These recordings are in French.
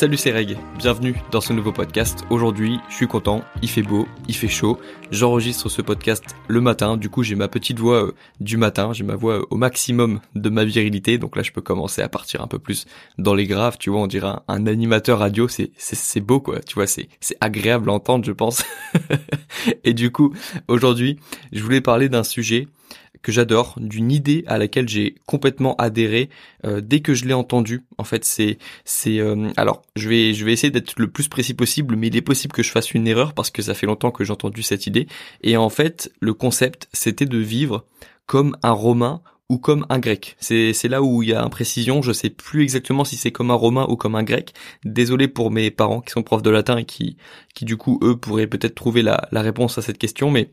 Salut c'est Reg, bienvenue dans ce nouveau podcast. Aujourd'hui, je suis content, il fait beau, il fait chaud. J'enregistre ce podcast le matin, du coup j'ai ma petite voix euh, du matin, j'ai ma voix euh, au maximum de ma virilité, donc là je peux commencer à partir un peu plus dans les graves, tu vois, on dirait un, animateur radio, c'est beau quoi, tu vois, c'est agréable à entendre je pense. Et du coup, aujourd'hui, je voulais parler d'un sujet que j'adore, d'une idée à laquelle j'ai complètement adhéré euh, dès que je l'ai entendu. En fait, c'est c'est euh, alors je vais je vais essayer d'être le plus précis possible, mais il est possible que je fasse une erreur parce que ça fait longtemps que j'ai entendu cette idée. Et en fait, le concept, c'était de vivre comme un Romain ou comme un grec. C'est c'est là où il y a imprécision. Je sais plus exactement si c'est comme un romain ou comme un grec. Désolé pour mes parents qui sont profs de latin et qui qui du coup eux pourraient peut-être trouver la la réponse à cette question, mais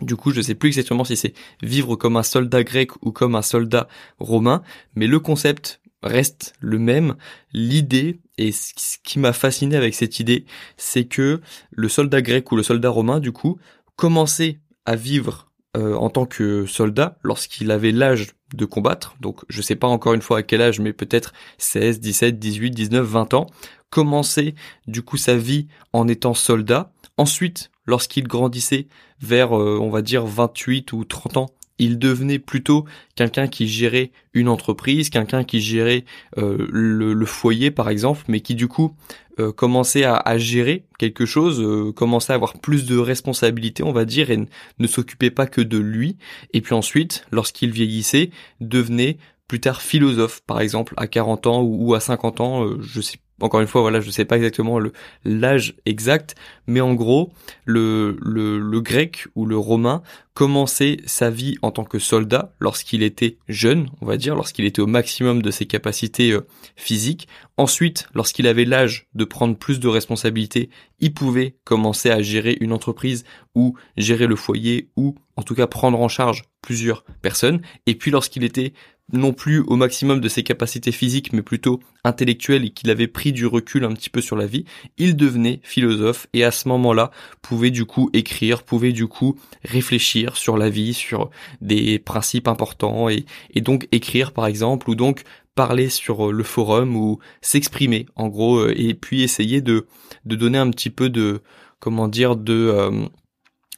du coup, je sais plus exactement si c'est vivre comme un soldat grec ou comme un soldat romain, mais le concept reste le même. L'idée, et ce qui m'a fasciné avec cette idée, c'est que le soldat grec ou le soldat romain, du coup, commençait à vivre euh, en tant que soldat lorsqu'il avait l'âge de combattre. Donc, je sais pas encore une fois à quel âge, mais peut-être 16, 17, 18, 19, 20 ans. Commencer, du coup, sa vie en étant soldat. Ensuite, lorsqu'il grandissait vers, euh, on va dire, 28 ou 30 ans, il devenait plutôt quelqu'un qui gérait une entreprise, quelqu'un qui gérait euh, le, foyer par exemple, mais qui du coup euh, commençait à, gérer quelque chose, commençait à avoir plus de responsabilités on va dire, et ne s'occupait pas que de lui. Et puis ensuite, lorsqu'il vieillissait, devenait plus tard philosophe par exemple à 40 ans ou, ou à 50 ans, je sais encore une fois, voilà, je sais pas exactement l'âge exact, mais en gros, le, le, le grec ou le romain commençait sa vie en tant que soldat lorsqu'il était jeune, on va dire, lorsqu'il était au maximum de ses capacités euh, physiques. Ensuite, lorsqu'il avait l'âge de prendre plus de responsabilités, il pouvait commencer à gérer une entreprise ou gérer le foyer ou en tout cas prendre en charge plusieurs personnes. Et puis lorsqu'il était non plus au maximum de ses capacités physiques, mais plutôt intellectuelles et qu'il avait pris du recul un petit peu sur la vie, il devenait philosophe et à ce moment-là pouvait du coup écrire, pouvait du coup réfléchir sur la vie, sur des principes importants et, donc écrire par exemple ou donc parler sur le forum ou s'exprimer en gros euh, et puis essayer de, de donner un petit peu de comment dire de euh,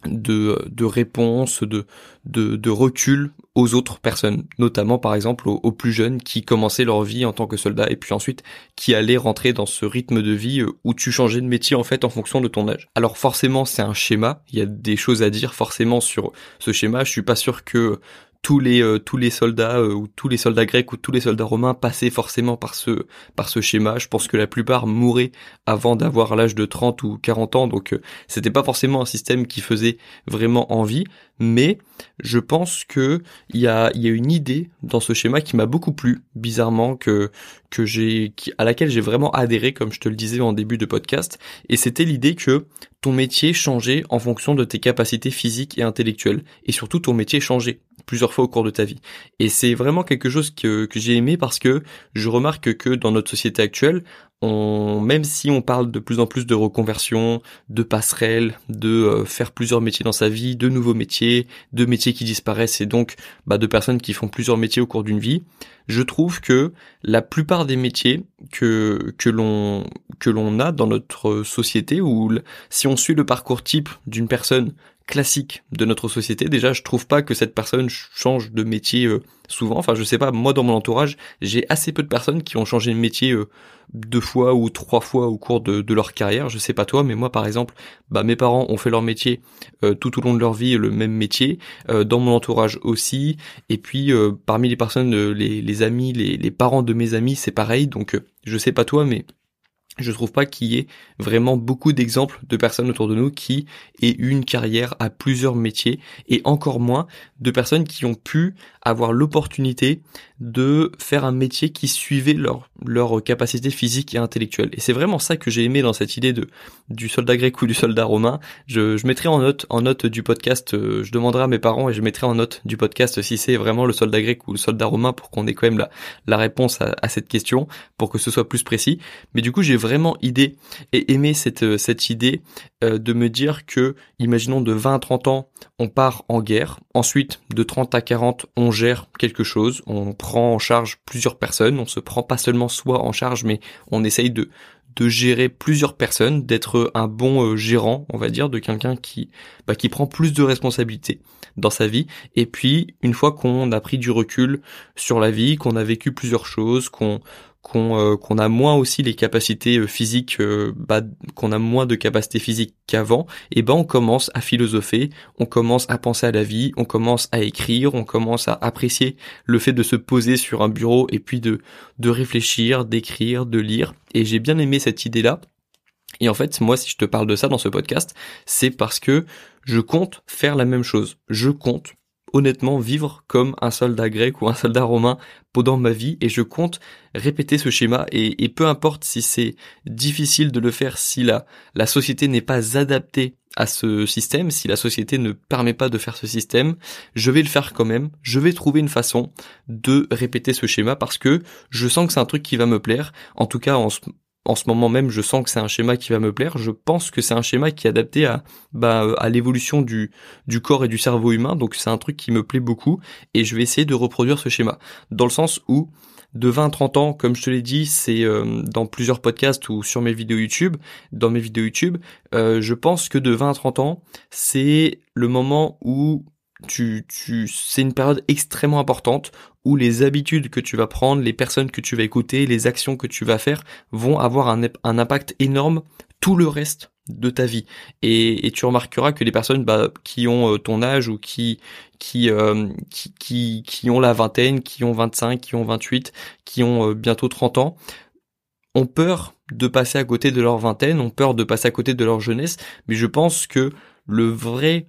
de, de réponse, de, de, de, recul aux autres personnes, notamment par exemple aux, plus jeunes qui commençaient leur vie en tant que soldats et puis ensuite qui allaient rentrer dans ce rythme de vie euh, où tu changeais de métier en fait en fonction de ton âge. Alors forcément c'est un schéma, il y a des choses à dire forcément sur ce schéma, je suis pas sûr que tous les euh, tous les soldats euh, ou tous les soldats grecs ou tous les soldats romains passaient forcément par ce par ce schéma. Je pense que la plupart mouraient avant d'avoir l'âge de 30 ou 40 ans, donc euh, c'était pas forcément un système qui faisait vraiment envie. Mais je pense que il y a y a une idée dans ce schéma qui m'a beaucoup plu, bizarrement que que j'ai à laquelle j'ai vraiment adhéré, comme je te le disais en début de podcast, et c'était l'idée que ton métier changeait en fonction de tes capacités physiques et intellectuelles, et surtout ton métier changeait plusieurs fois au cours de ta vie. Et c'est vraiment quelque chose que, j'ai aimé parce que je remarque que dans notre société actuelle, même si on parle de plus en plus de reconversion, de passerelles, de euh, faire plusieurs métiers dans sa vie, de nouveaux métiers, de métiers qui disparaissent et donc bah, de personnes qui font plusieurs métiers au cours d'une vie, je trouve que la plupart des métiers que que l'on que l'on a dans notre société ou si on suit le parcours type d'une personne classique de notre société. Déjà, je trouve pas que cette personne change de métier euh, souvent. Enfin, je sais pas, moi dans mon entourage, j'ai assez peu de personnes qui ont changé de métier euh, deux fois ou trois fois au cours de, leur carrière. Je sais pas toi, mais moi par exemple, bah mes parents ont fait leur métier euh, tout au long de leur vie, le même métier. dans mon entourage aussi. Et puis parmi les personnes, les, les amis, les, les parents de mes amis, c'est pareil. Donc je sais pas toi, mais je trouve pas qu'il y ait vraiment beaucoup d'exemples de personnes autour de nous qui aient eu une carrière à plusieurs métiers et encore moins de personnes qui ont pu avoir l'opportunité de faire un métier qui suivait leur leur capacité physique et intellectuelle. Et c'est vraiment ça que j'ai aimé dans cette idée de du soldat grec ou du soldat romain. Je, mettrai en note en note du podcast, euh, je demanderai à mes parents et je mettrai en note du podcast si c'est vraiment le soldat grec ou le soldat romain pour qu'on ait quand même la la réponse à, à, cette question pour que ce soit plus précis. Mais du coup, j'ai vraiment idée et aimé cette euh, cette idée euh, de me dire que imaginons de 20 à 30 ans, on part en guerre, ensuite de 30 à 40, on gère quelque chose, on prend en charge plusieurs personnes, on se prend pas seulement soi en charge, mais on essaye de gérer plusieurs personnes, d'être un bon euh, gérant, on va dire, de quelqu'un qui bah, qui prend plus de responsabilités dans sa vie. Et puis une fois qu'on a pris du recul sur la vie, qu'on a vécu plusieurs choses, qu'on qu'on euh, qu'on a moins aussi les capacités euh, physiques, euh, bah, qu'on a moins de capacités physiques qu'avant, et ben on commence à philosopher, on commence à penser à la vie, on commence à écrire, on commence à apprécier le fait de se poser sur un bureau et puis de de réfléchir, d'écrire, de lire. Et j'ai bien aimé cette idée-là. Et en fait, moi, si je te parle de ça dans ce podcast, c'est parce que je compte faire la même chose. Je compte honnêtement vivre comme un soldat grec ou un soldat romain pendant ma vie et je compte répéter ce schéma et, peu importe si c'est difficile de le faire, si la, la société n'est pas adaptée à ce système, si la société ne permet pas de faire ce système, je vais le faire quand même, je vais trouver une façon de répéter ce schéma parce que je sens que c'est un truc qui va me plaire, en tout cas en, en ce moment même, je sens que c'est un schéma qui va me plaire. Je pense que c'est un schéma qui est adapté à, bah, à l'évolution du, corps et du cerveau humain. Donc c'est un truc qui me plaît beaucoup et je vais essayer de reproduire ce schéma. Dans le sens où, de 20 à 30 ans, comme je te l'ai dit, c'est euh, dans plusieurs podcasts ou sur mes vidéos YouTube, dans mes vidéos YouTube, euh, je pense que de 20 à 30 ans, c'est le moment où tu, c'est une période extrêmement importante les habitudes que tu vas prendre, les personnes que tu vas écouter, les actions que tu vas faire vont avoir un, impact énorme tout le reste de ta vie. Et, tu remarqueras que les personnes bah, qui ont euh, ton âge ou qui qui, euh, qui, qui qui ont la vingtaine, qui ont 25, qui ont 28, qui ont euh, bientôt 30 ans, ont peur de passer à côté de leur vingtaine, ont peur de passer à côté de leur jeunesse, mais je pense que le vrai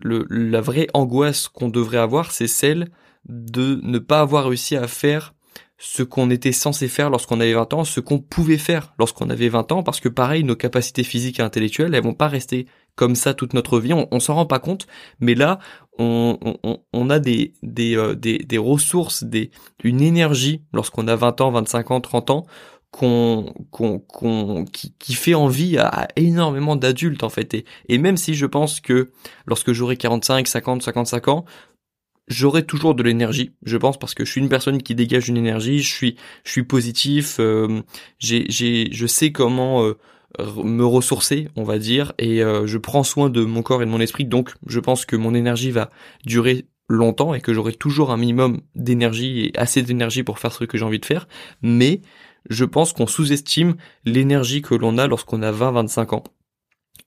le, la vraie angoisse qu'on devrait avoir, c'est celle de ne pas avoir réussi à faire ce qu'on était censé faire lorsqu'on avait 20 ans, ce qu'on pouvait faire lorsqu'on avait 20 ans, parce que pareil, nos capacités physiques et intellectuelles, elles vont pas rester comme ça toute notre vie, on, s'en rend pas compte, mais là, on, on, on a des, des, euh, des, des ressources, des, une énergie lorsqu'on a 20 ans, 25 ans, 30 ans, qu'on qu'on qui, qui, fait envie à, énormément d'adultes en fait. Et, et même si je pense que lorsque j'aurai 45 50 55 ans j'aurai toujours de l'énergie je pense parce que je suis une personne qui dégage une énergie je suis je suis positif euh, j'ai j'ai je sais comment euh, me ressourcer on va dire et euh, je prends soin de mon corps et de mon esprit donc je pense que mon énergie va durer longtemps et que j'aurai toujours un minimum d'énergie et assez d'énergie pour faire ce que j'ai envie de faire mais je pense qu'on sous-estime l'énergie que l'on a lorsqu'on a 20-25 ans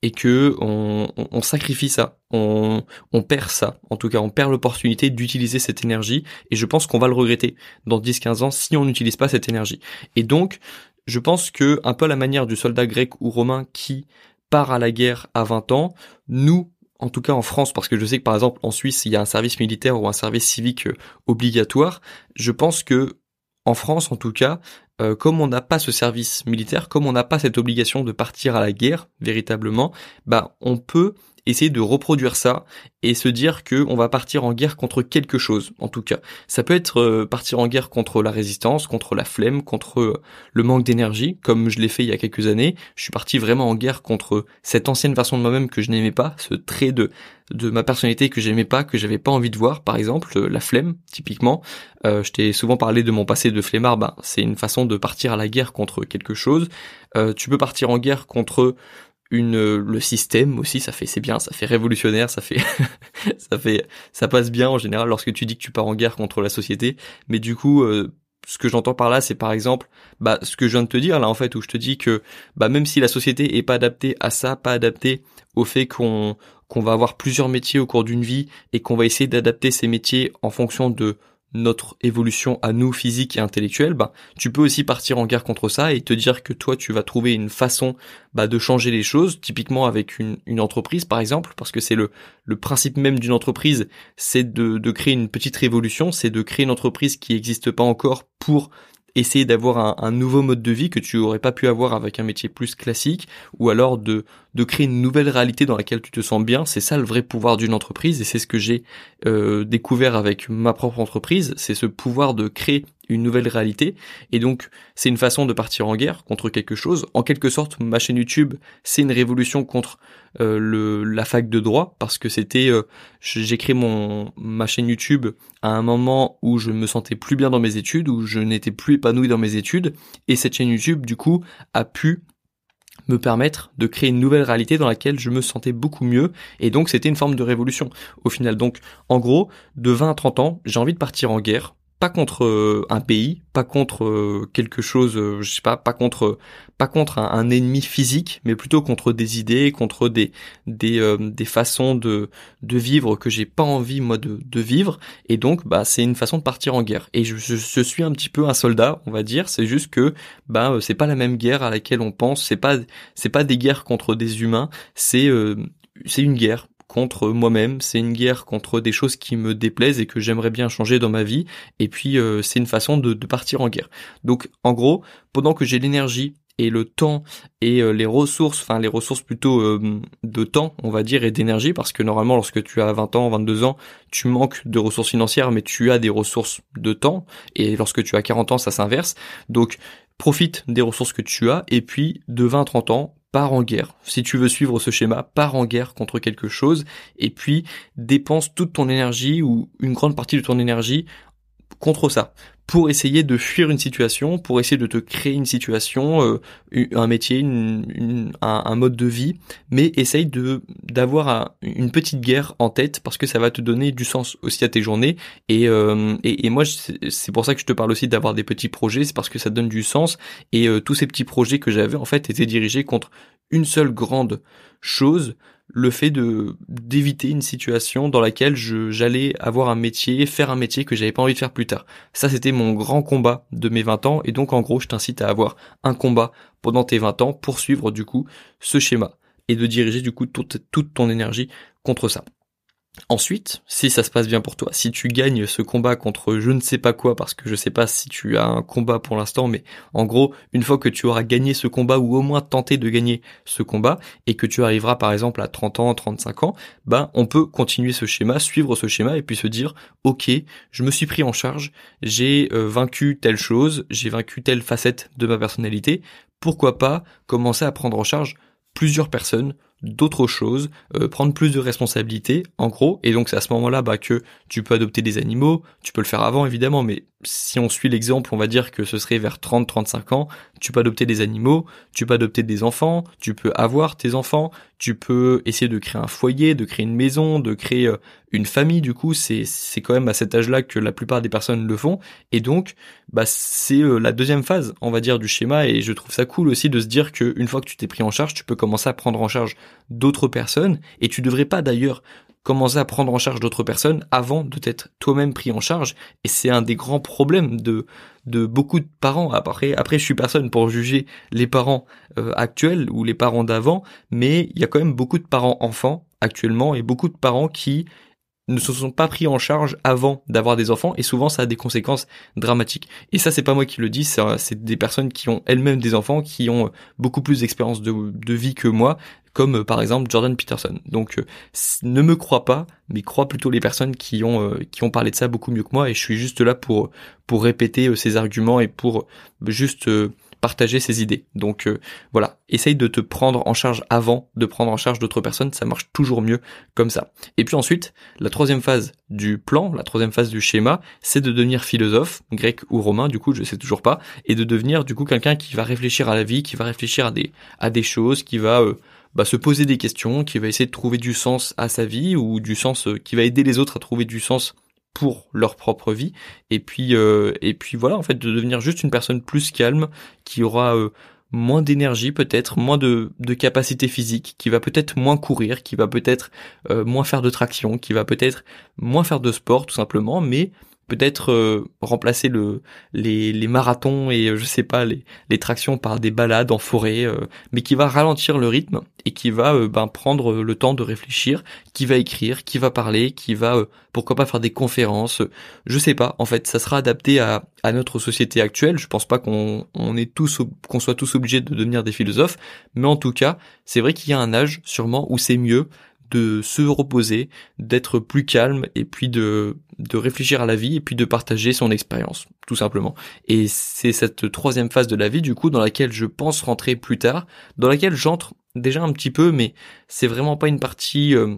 et que on, sacrifie ça, on, on, perd ça, en tout cas on perd l'opportunité d'utiliser cette énergie et je pense qu'on va le regretter dans 10-15 ans si on n'utilise pas cette énergie. Et donc je pense que un peu à la manière du soldat grec ou romain qui part à la guerre à 20 ans, nous en tout cas en France, parce que je sais que par exemple en Suisse il y a un service militaire ou un service civique euh, obligatoire, je pense que en France en tout cas, euh, comme on n'a pas ce service militaire, comme on n'a pas cette obligation de partir à la guerre véritablement, bah on peut essayer de reproduire ça et se dire que on va partir en guerre contre quelque chose en tout cas. Ça peut être euh, partir en guerre contre la résistance contre la flemme contre euh, le manque d'énergie comme je l'ai fait il y a quelques années. Je suis parti vraiment en guerre contre cette ancienne version de moi-même que je n'aimais pas ce trait de de ma personnalité que j'aimais pas que j'avais pas envie de voir par exemple euh, la flemme typiquement. Je t'ai souvent parlé de mon passé de flemmard. Ben c'est une façon de partir à la guerre contre quelque chose. Tu peux partir en guerre contre une le système aussi ça fait c'est bien ça fait révolutionnaire ça fait ça passe bien en général lorsque tu dis que tu pars en guerre contre la société. Mais du coup euh, ce que j'entends par là c'est par exemple bah ce que je viens de te dire là en fait où je te dis que bah même si la société est pas adaptée à ça pas adaptée au fait qu'on qu'on va avoir plusieurs métiers au cours d'une vie et qu'on va essayer d'adapter ces métiers en fonction de notre évolution à nous physique et intellectuelle, bah, tu peux aussi partir en guerre contre ça et te dire que toi tu vas trouver une façon bah, de changer les choses, typiquement avec une, entreprise par exemple, parce que c'est le, principe même d'une entreprise, c'est de créer une petite révolution, c'est de créer une entreprise qui n'existe pas encore pour essayer d'avoir un, nouveau mode de vie que tu aurais pas pu avoir avec un métier plus classique, ou alors de, de créer une nouvelle réalité dans laquelle tu te sens bien. C'est ça le vrai pouvoir d'une entreprise, et c'est ce que j'ai euh, découvert avec ma propre entreprise, c'est ce pouvoir de créer une nouvelle réalité. Et donc, c'est une façon de partir en guerre contre quelque chose. En quelque sorte, ma chaîne YouTube, c'est une révolution contre euh, le, la fac de droit, parce que c'était, euh, j'ai créé mon ma chaîne YouTube à un moment où je me sentais plus bien dans mes études, où je n'étais plus épanoui dans mes études, et cette chaîne YouTube, du coup, a pu me permettre de créer une nouvelle réalité dans laquelle je me sentais beaucoup mieux et donc c'était une forme de révolution au final donc en gros de 20 à 30 ans j'ai envie de partir en guerre pas contre euh, un pays, pas contre euh, quelque chose, euh, je sais pas, pas contre, pas contre un, ennemi physique, mais plutôt contre des idées, contre des des, des façons de de vivre que j'ai pas envie moi de, de vivre. Et donc, bah, c'est une façon de partir en guerre. Et je, je, suis un petit peu un soldat, on va dire. C'est juste que, bah, c'est pas la même guerre à laquelle on pense. C'est pas c'est pas des guerres contre des humains. C'est c'est une guerre contre moi-même, c'est une guerre contre des choses qui me déplaisent et que j'aimerais bien changer dans ma vie, et puis euh, c'est une façon de, partir en guerre. Donc en gros, pendant que j'ai l'énergie et le temps et euh, les ressources, enfin les ressources plutôt euh, de temps, on va dire, et d'énergie, parce que normalement lorsque tu as 20 ans, 22 ans, tu manques de ressources financières, mais tu as des ressources de temps, et lorsque tu as 40 ans, ça s'inverse. Donc profite des ressources que tu as, et puis de 20 à 30 ans, pars en guerre. Si tu veux suivre ce schéma, pars en guerre contre quelque chose et puis dépense toute ton énergie ou une grande partie de ton énergie contre ça pour essayer de fuir une situation, pour essayer de te créer une situation, euh, un métier, un, mode de vie, mais essaye de d'avoir une petite guerre en tête parce que ça va te donner du sens aussi à tes journées. Et, euh, et, moi, c'est pour ça que je te parle aussi d'avoir des petits projets, c'est parce que ça donne du sens. Et euh, tous ces petits projets que j'avais en fait étaient dirigés contre une seule grande chose le fait de d'éviter une situation dans laquelle j'allais avoir un métier, faire un métier que j'avais pas envie de faire plus tard. Ça c'était mon grand combat de mes 20 ans et donc en gros, je t'incite à avoir un combat pendant tes 20 ans pour suivre du coup ce schéma et de diriger du coup toute, toute ton énergie contre ça. Ensuite, si ça se passe bien pour toi, si tu gagnes ce combat contre je ne sais pas quoi, parce que je sais pas si tu as un combat pour l'instant, mais en gros, une fois que tu auras gagné ce combat ou au moins tenté de gagner ce combat et que tu arriveras par exemple à 30 ans, 35 ans, ben on peut continuer ce schéma, suivre ce schéma et puis se dire ok, je me suis pris en charge, j'ai euh, vaincu telle chose, j'ai vaincu telle facette de ma personnalité, pourquoi pas commencer à prendre en charge plusieurs personnes d'autres choses, euh, prendre plus de responsabilités, en gros, et donc c'est à ce moment-là bah, que tu peux adopter des animaux, tu peux le faire avant évidemment, mais si on suit l'exemple, on va dire que ce serait vers 30-35 ans, tu peux adopter des animaux, tu peux adopter des enfants, tu peux avoir tes enfants, tu peux essayer de créer un foyer, de créer une maison, de créer euh, une famille, du coup, c'est c'est quand même à cet âge-là que la plupart des personnes le font, et donc bah c'est euh, la deuxième phase, on va dire, du schéma, et je trouve ça cool aussi de se dire que une fois que tu t'es pris en charge, tu peux commencer à prendre en charge d'autres personnes, et tu devrais pas d'ailleurs commencer à prendre en charge d'autres personnes avant de t'être toi-même pris en charge. Et c'est un des grands problèmes de, de beaucoup de parents. Après, après, je suis personne pour juger les parents euh, actuels ou les parents d'avant, mais il y a quand même beaucoup de parents enfants actuellement et beaucoup de parents qui ne se sont pas pris en charge avant d'avoir des enfants et souvent ça a des conséquences dramatiques. Et ça c'est pas moi qui le dis, c'est des personnes qui ont elles-mêmes des enfants, qui ont beaucoup plus d'expérience de, de, vie que moi, comme euh, par exemple Jordan Peterson. Donc euh, ne me crois pas, mais crois plutôt les personnes qui ont euh, qui ont parlé de ça beaucoup mieux que moi et je suis juste là pour pour répéter ces arguments et pour juste partager ses idées. Donc voilà, essaye de te prendre en charge avant de prendre en charge d'autres personnes, ça marche toujours mieux comme ça. Et puis ensuite, la troisième phase du plan, la troisième phase du schéma, c'est de devenir philosophe, grec ou romain, du coup je sais toujours pas, et de devenir du coup quelqu'un qui va réfléchir à la vie, qui va réfléchir à des à des choses, qui va bah, se poser des questions, qui va essayer de trouver du sens à sa vie ou du sens euh, qui va aider les autres à trouver du sens pour leur propre vie. Et puis euh, et puis voilà en fait de devenir juste une personne plus calme qui aura euh, moins d'énergie peut-être moins de, de capacité physique qui va peut-être moins courir qui va peut-être moins faire de traction qui va peut-être moins faire de sport tout simplement. Mais peut-être euh, remplacer le les, marathons et euh, je sais pas les, tractions par des balades en forêt euh, mais qui va ralentir le rythme et qui va ben prendre le temps de réfléchir qui va écrire qui va parler qui va pourquoi pas faire des conférences. Je sais pas en fait ça sera adapté à, notre société actuelle. Je pense pas qu'on qu'on soit tous obligés de devenir des philosophes mais en tout cas c'est vrai qu'il y a un âge sûrement où c'est mieux de se reposer, d'être plus calme et puis de, de réfléchir à la vie et puis de partager son expérience, tout simplement. Et c'est cette troisième phase de la vie, du coup, dans laquelle je pense rentrer plus tard, dans laquelle j'entre déjà un petit peu, mais c'est vraiment pas une partie euh,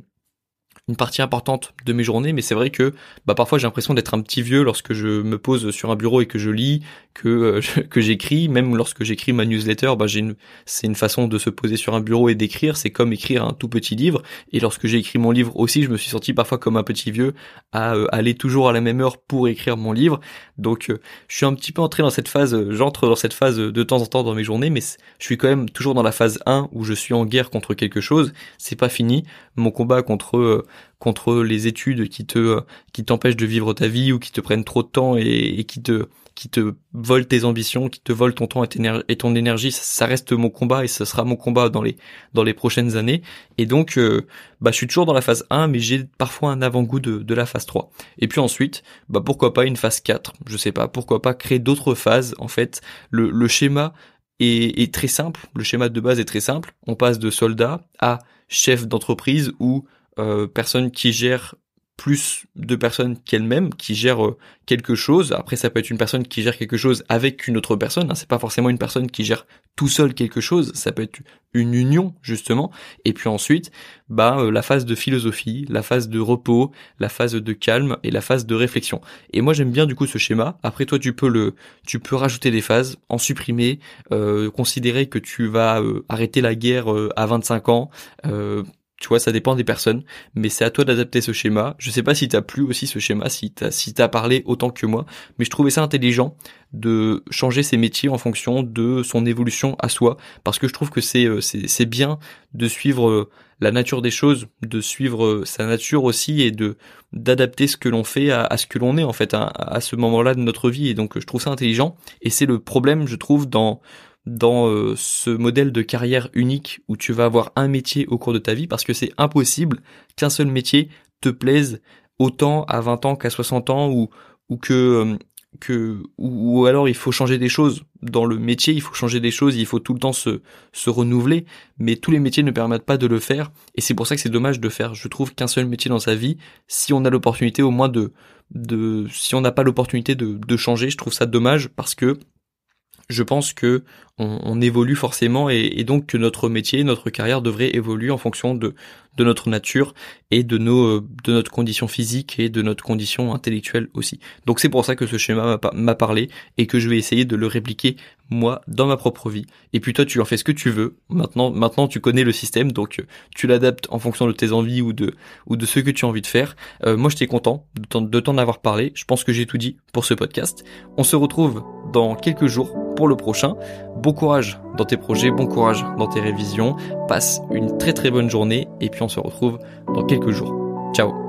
une partie importante de mes journées, mais c'est vrai que bah parfois j'ai l'impression d'être un petit vieux lorsque je me pose sur un bureau et que je lis, que euh, que j'écris, même lorsque j'écris ma newsletter, bah j'ai une c'est une façon de se poser sur un bureau et d'écrire, c'est comme écrire un tout petit livre et lorsque j'ai écrit mon livre aussi, je me suis senti parfois comme un petit vieux à euh, aller toujours à la même heure pour écrire mon livre. Donc euh, je suis un petit peu entré dans cette phase, j'entre dans cette phase de temps en temps dans mes journées, mais je suis quand même toujours dans la phase 1 où je suis en guerre contre quelque chose, c'est pas fini. Mon combat contre contre les études qui te qui t'empêchent de vivre ta vie ou qui te prennent trop de temps et, qui te qui te volent tes ambitions, qui te volent ton temps et, ton énergie, ça reste mon combat et ce sera mon combat dans les dans les prochaines années. Et donc, euh, bah, je suis toujours dans la phase 1, mais j'ai parfois un avant-goût de, de la phase 3. Et puis ensuite, bah, pourquoi pas une phase 4 Je sais pas, pourquoi pas créer d'autres phases. En fait, le, le schéma est, est très simple. Le schéma de base est très simple. On passe de soldat à chef d'entreprise ou euh, personne qui gère plus de personnes qu'elle-même, qui gèrent euh, quelque chose. Après, ça peut être une personne qui gère quelque chose avec une autre personne. Hein. C'est pas forcément une personne qui gère tout seul quelque chose. Ça peut être une union justement. Et puis ensuite, bah euh, la phase de philosophie, la phase de repos, la phase de calme et la phase de réflexion. Et moi, j'aime bien du coup ce schéma. Après, toi, tu peux le, tu peux rajouter des phases, en supprimer, euh, considérer que tu vas arrêter la guerre à 25 ans. Tu vois, ça dépend des personnes, mais c'est à toi d'adapter ce schéma. Je sais pas si t'as plu aussi ce schéma, si t'as si t'as parlé autant que moi, mais je trouvais ça intelligent de changer ses métiers en fonction de son évolution à soi, parce que je trouve que c'est euh, c'est bien de suivre euh, la nature des choses, de suivre euh, sa nature aussi et de d'adapter ce que l'on fait à, ce que l'on est en fait à, à ce moment-là de notre vie. Et donc je trouve ça intelligent. Et c'est le problème, je trouve, dans dans euh, ce modèle de carrière unique où tu vas avoir un métier au cours de ta vie parce que c'est impossible qu'un seul métier te plaise autant à 20 ans qu'à 60 ans ou ou que euh, que ou, alors il faut changer des choses. Dans le métier, il faut changer des choses, il faut tout le temps se se renouveler, mais tous les métiers ne permettent pas de le faire et c'est pour ça que c'est dommage de faire je trouve qu'un seul métier dans sa vie si on a l'opportunité au moins de de si on n'a pas l'opportunité de de changer, je trouve ça dommage parce que je pense que on, évolue forcément et, donc que notre métier, notre carrière devrait évoluer en fonction de, notre nature et de nos de notre condition physique et de notre condition intellectuelle aussi. Donc c'est pour ça que ce schéma m'a parlé et que je vais essayer de le répliquer moi dans ma propre vie. Et puis toi tu en fais ce que tu veux. Maintenant maintenant tu connais le système donc tu l'adaptes en fonction de tes envies ou de ou de ce que tu as envie de faire. Euh, moi j'étais content de t'en avoir parlé. Je pense que j'ai tout dit pour ce podcast. On se retrouve dans quelques jours pour le prochain. Bon courage dans tes projets, bon courage dans tes révisions. Passe une très très bonne journée et puis on se retrouve dans quelques jours. Ciao